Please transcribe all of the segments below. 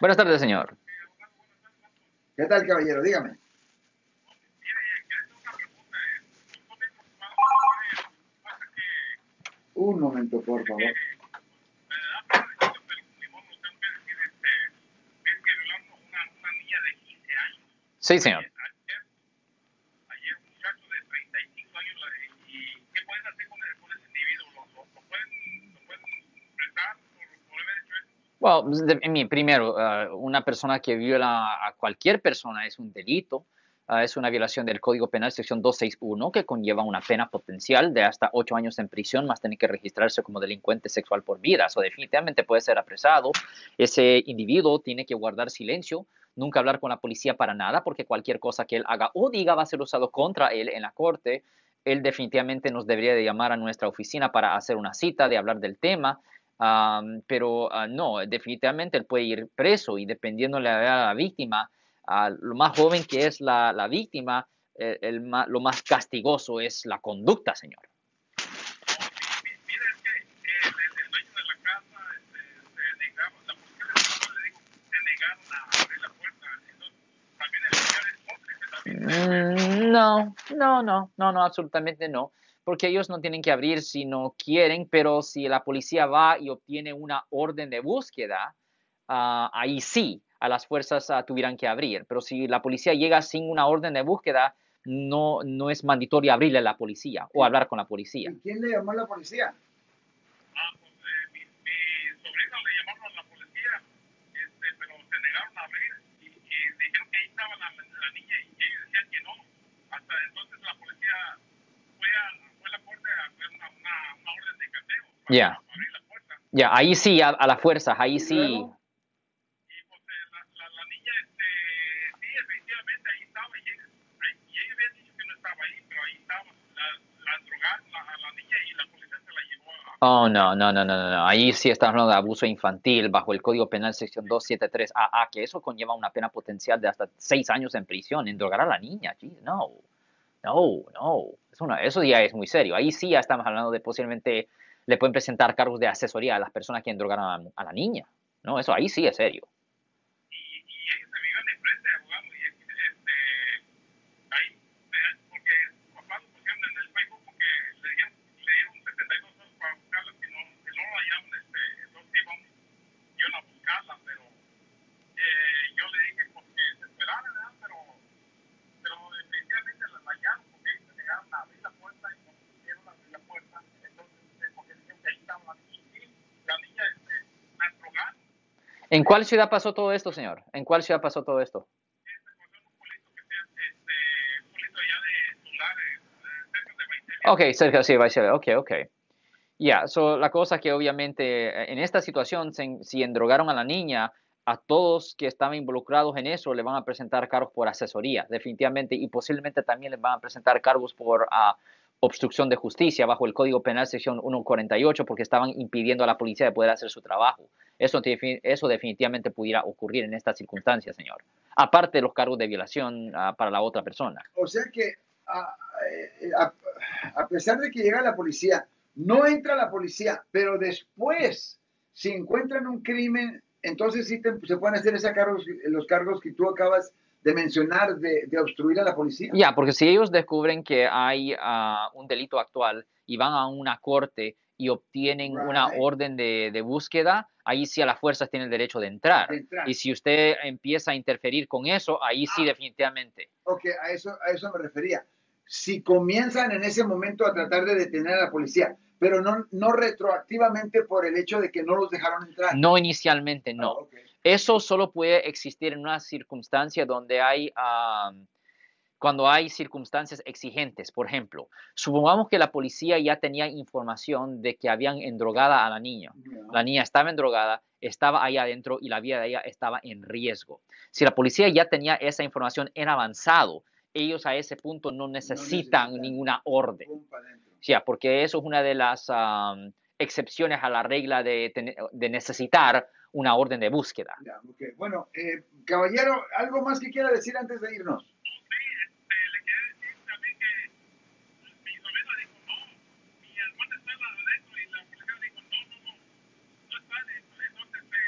Buenas tardes, señor. ¿Qué tal, caballero? Dígame. Un momento, por favor. Sí, señor. Ayer un muchacho de 35 años, la- ¿y qué pueden hacer con, con ese individuo? ¿Lo, lo, lo pueden, lo pueden prestar por, por haber en mi- primero, uh, una persona que viola a cualquier persona es un delito. Uh, es una violación del Código Penal, sección 261, que conlleva una pena potencial de hasta ocho años en prisión, más tener que registrarse como delincuente sexual por vida. Eso definitivamente puede ser apresado. Ese individuo tiene que guardar silencio, nunca hablar con la policía para nada, porque cualquier cosa que él haga o diga va a ser usado contra él en la corte. Él definitivamente nos debería de llamar a nuestra oficina para hacer una cita, de hablar del tema. Am, pero ah, no, definitivamente él puede ir preso y dependiendo de la edad de la víctima, ah, lo más joven que es la, la víctima, eh, el ma- lo más castigoso es la conducta, señor. El, el, el este, el. Mm, No, no, no, no, no, absolutamente no, porque ellos no tienen que abrir si no quieren, pero si la policía va y obtiene una orden de búsqueda, ah, ahí sí, a las fuerzas ah, tuvieran que abrir, pero si la policía llega sin una orden de búsqueda, no, no es mandatorio abrirle a la policía o hablar con la policía. ¿Y quién le llamó a la policía? Ah, pues eh, mi, mi sobrino le llamaron a la policía, este, pero se negaron a abrir y, y dijeron que ahí estaba la, la niña y ellos decían que no. Hasta entonces la policía fue a, fue a la puerta a hacer una, una, una orden de Ya. la puerta. Ya, ahí sí, a, a la fuerza, ahí ¿Y sí. luego? Y pues eh, la, la, la niña, este, sí, efectivamente ahí estaba y ellos habían dicho que no estaba ahí, pero ahí estaba. La, la drogaron la, a la niña y la policía se la llevó a... Oh, no, no, no, no, no, no. Ahí sí estamos hablando de abuso infantil bajo el Código Penal sección 273AA, que eso conlleva una pena potencial de hasta seis años en prisión, en drogar a la niña. Gee, no, no, no. Eso, no, eso ya es muy serio. Ahí sí ya estamos hablando de posiblemente le pueden presentar cargos de asesoría a las personas que drogaron a, a la niña. No, eso ahí sí es serio. y, y ellos se vivían enfrente de abogado y este ahí eh, porque su papá lo pusieron en el Facebook porque le dieron, le dieron 72 horas para buscarla si no, si no la llaman este entonces iban iban a buscarla pero eh, yo le dije porque se esperaran ¿verdad? pero pero definitivamente la hallaron porque ellos se negaron a abrir la puerta y no quisieron abrir la puerta entonces eh, porque dijeron que ahí estaba la niña y la niña este la drogaron ¿En cuál ciudad pasó todo esto, señor? ¿En cuál ciudad pasó todo esto? Ok, cerca, sí, va a ser, ok, ok. Ya, so, la cosa que obviamente eh, en esta situación, si endrogaron a la niña, a todos que estaban involucrados en eso le van a presentar cargos por asesoría, definitivamente, y posiblemente también les van a presentar cargos por ah, obstrucción de justicia bajo el Código Penal sección 148 porque estaban impidiendo a la policía de poder hacer su trabajo. Eso, eso definitivamente pudiera ocurrir en estas circunstancias, señor. Aparte de los cargos de violación ah, para la otra persona. O sea que a, a- pesar de que llega la policía, no entra la policía, pero después, si encuentran un crimen, entonces sí te- se pueden hacer esos cargos, los cargos que tú acabas mencionar de, de obstruir a la policía. Ya, porque si ellos descubren que hay ah, un delito actual y van a una corte y obtienen una Right. orden de, de búsqueda, ahí sí a las fuerzas tienen el derecho de entrar. De entrar. Y si usted empieza a interferir con eso, ahí sí Ah. definitivamente. Ok, a eso, a eso me refería. Si comienzan en ese momento a tratar de detener a la policía, pero no, no retroactivamente por el hecho de que no los dejaron entrar. No inicialmente, no. Ah, ok. Eso solo puede existir en una circunstancia donde hay, cuando hay circunstancias exigentes. Por ejemplo, supongamos que la policía ya tenía información de que habían endrogada a la niña. La niña estaba endrogada, estaba ahí adentro y la vida de ella estaba en riesgo. Si la policía ya tenía esa información en avanzado, ellos a ese punto no necesitan necesitan. ninguna orden. Ya, porque eso es una de las excepciones a la regla de necesitar una orden de búsqueda. Ya, ok. Bueno, eh, caballero, ¿algo más que quiera decir antes de irnos? Sí, este, le quería decir también que mi sobrina dijo, no, mi hermana está en la adentro y la policía dijo, no, no, no, no están, entonces se,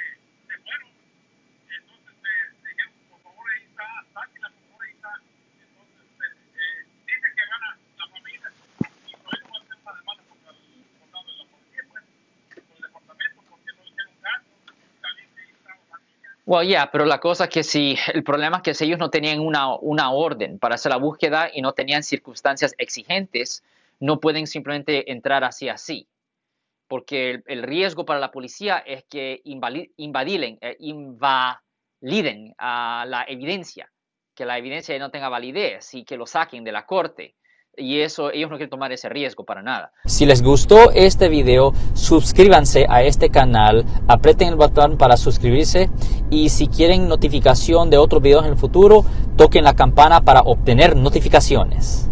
se fueron. Entonces Well, yeah, pero la cosa es que si el problema es que si ellos no tenían una, una orden para hacer la búsqueda y no tenían circunstancias exigentes, no pueden simplemente entrar así así. Porque el, riesgo para la policía es que invadilen, eh, invaliden a la evidencia, que la evidencia no tenga validez y que lo saquen de la corte. Y eso, ellos no quieren tomar ese riesgo para nada. Si les gustó este video, suscríbanse a este canal, aprieten el botón para suscribirse y si quieren notificación de otros videos en el futuro, toquen la campana para obtener notificaciones.